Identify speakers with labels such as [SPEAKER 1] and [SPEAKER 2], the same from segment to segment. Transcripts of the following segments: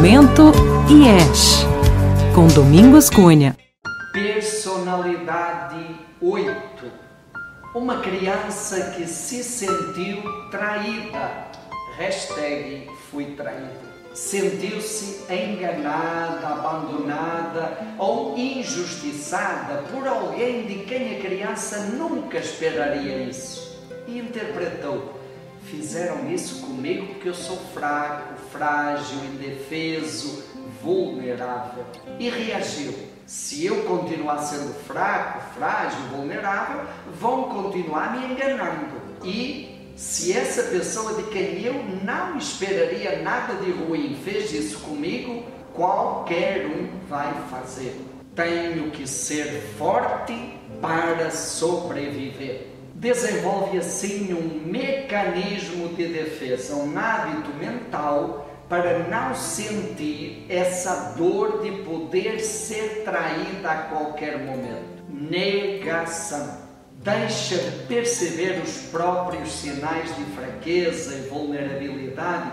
[SPEAKER 1] Santo IES, com Domingos Cunha.
[SPEAKER 2] Personalidade 8. Uma criança que se sentiu traída. Hashtag fui traído. Sentiu-se enganada, abandonada ou injustiçada por alguém de quem a criança nunca esperaria isso. E interpretou Fizeram isso comigo porque eu sou fraco, frágil, indefeso, vulnerável. E reagiu. Se eu continuar sendo fraco, frágil, vulnerável, vão continuar me enganando. E se essa pessoa de quem eu não esperaria nada de ruim fez isso comigo, qualquer um vai fazer. Tenho que ser forte para sobreviver desenvolve assim um mecanismo de defesa, um hábito mental para não sentir essa dor de poder ser traída a qualquer momento. Negação. Deixa de perceber os próprios sinais de fraqueza e vulnerabilidade,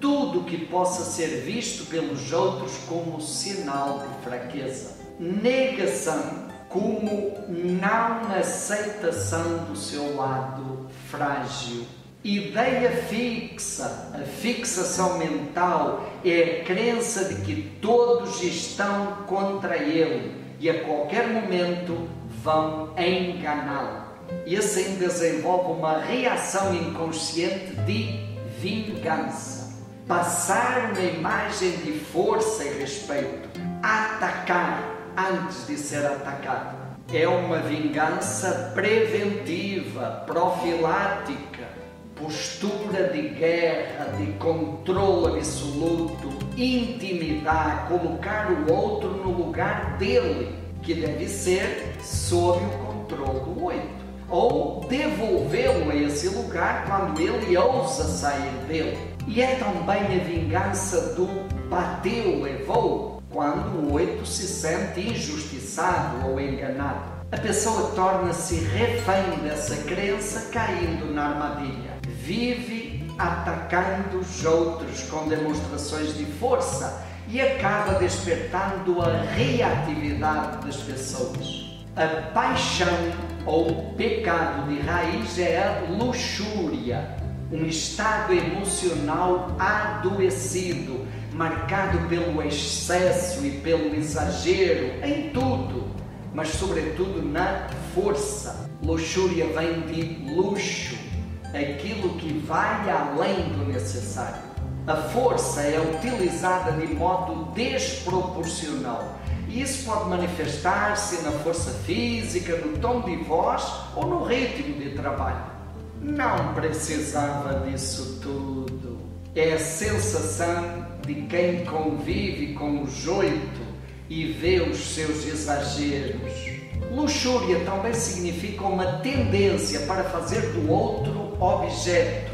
[SPEAKER 2] tudo que possa ser visto pelos outros como sinal de fraqueza. Negação como não aceitação do seu lado frágil. Ideia fixa, a fixação mental é a crença de que todos estão contra ele e a qualquer momento vão enganá-lo. E assim desenvolve uma reação inconsciente de vingança. Passar uma imagem de força e respeito, atacar, antes de ser atacado. É uma vingança preventiva, profilática, postura de guerra, de controle absoluto, intimidar, colocar o outro no lugar dele, que deve ser sob o controle do oito. Ou devolvê-lo a esse lugar quando ele ousa sair dele. E é também a vingança do bateu, levou, quando o oito se sente injustiçado ou enganado. A pessoa torna-se refém dessa crença, caindo na armadilha. Vive atacando os outros com demonstrações de força e acaba despertando a reatividade das pessoas. A paixão ou pecado de raiz é a luxúria, um estado emocional adoecido marcado pelo excesso e pelo exagero em tudo, mas sobretudo na força. Luxúria vem de luxo, aquilo que vai além do necessário. A força é utilizada de modo desproporcional. E isso pode manifestar-se na força física, no tom de voz ou no ritmo de trabalho. Não precisava disso tudo. É a sensação de quem convive com os oito e vê os seus exageros. Luxúria também significa uma tendência para fazer do outro objeto,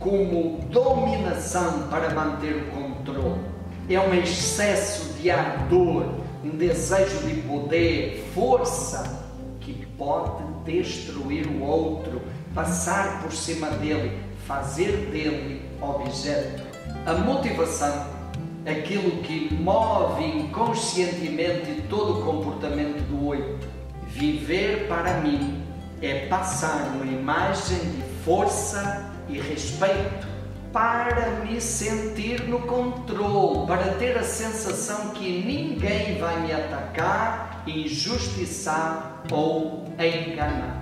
[SPEAKER 2] como dominação para manter o controle. É um excesso de ardor, um desejo de poder, força, que pode destruir o outro, passar por cima dele, fazer dele objeto. A motivação, aquilo que move inconscientemente todo o comportamento do oito. Viver para mim é passar uma imagem de força e respeito para me sentir no controle, para ter a sensação que ninguém vai me atacar, injustiçar ou enganar.